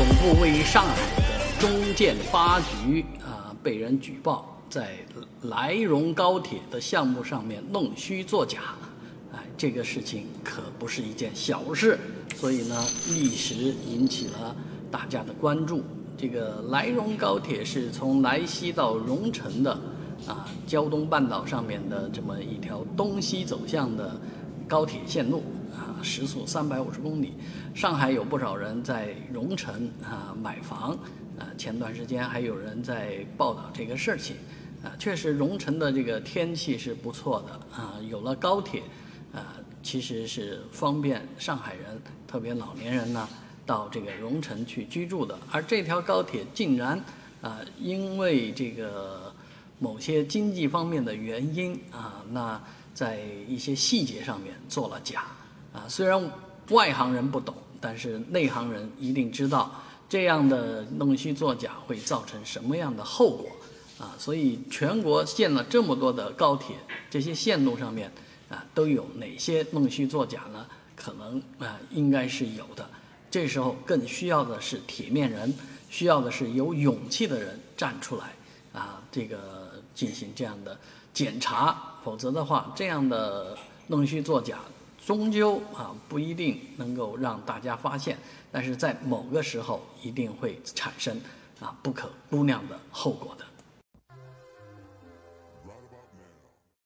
总部位于上海的中建八局啊，被人举报在莱荣高铁的项目上面弄虚作假，哎，这个事情可不是一件小事，所以呢，一时引起了大家的关注。这个莱荣高铁是从莱西到荣成的啊，胶东半岛上面的这么一条东西走向的高铁线路。啊时速三百五十公里，上海有不少人在荣城啊买房，啊前段时间还有人在报道这个事情，啊确实荣城的这个天气是不错的啊，有了高铁，啊其实是方便上海人，特别老年人呢到这个荣城去居住的，而这条高铁竟然啊因为这个某些经济方面的原因啊，那在一些细节上面做了假。啊，虽然外行人不懂，但是内行人一定知道这样的弄虚作假会造成什么样的后果。啊，所以全国建了这么多的高铁，这些线路上面啊都有哪些弄虚作假呢？可能啊应该是有的。这时候更需要的是铁面人，需要的是有勇气的人站出来啊，这个进行这样的检查。否则的话，这样的弄虚作假。终究啊，不一定能够让大家发现，但是在某个时候一定会产生啊不可估量的后果的。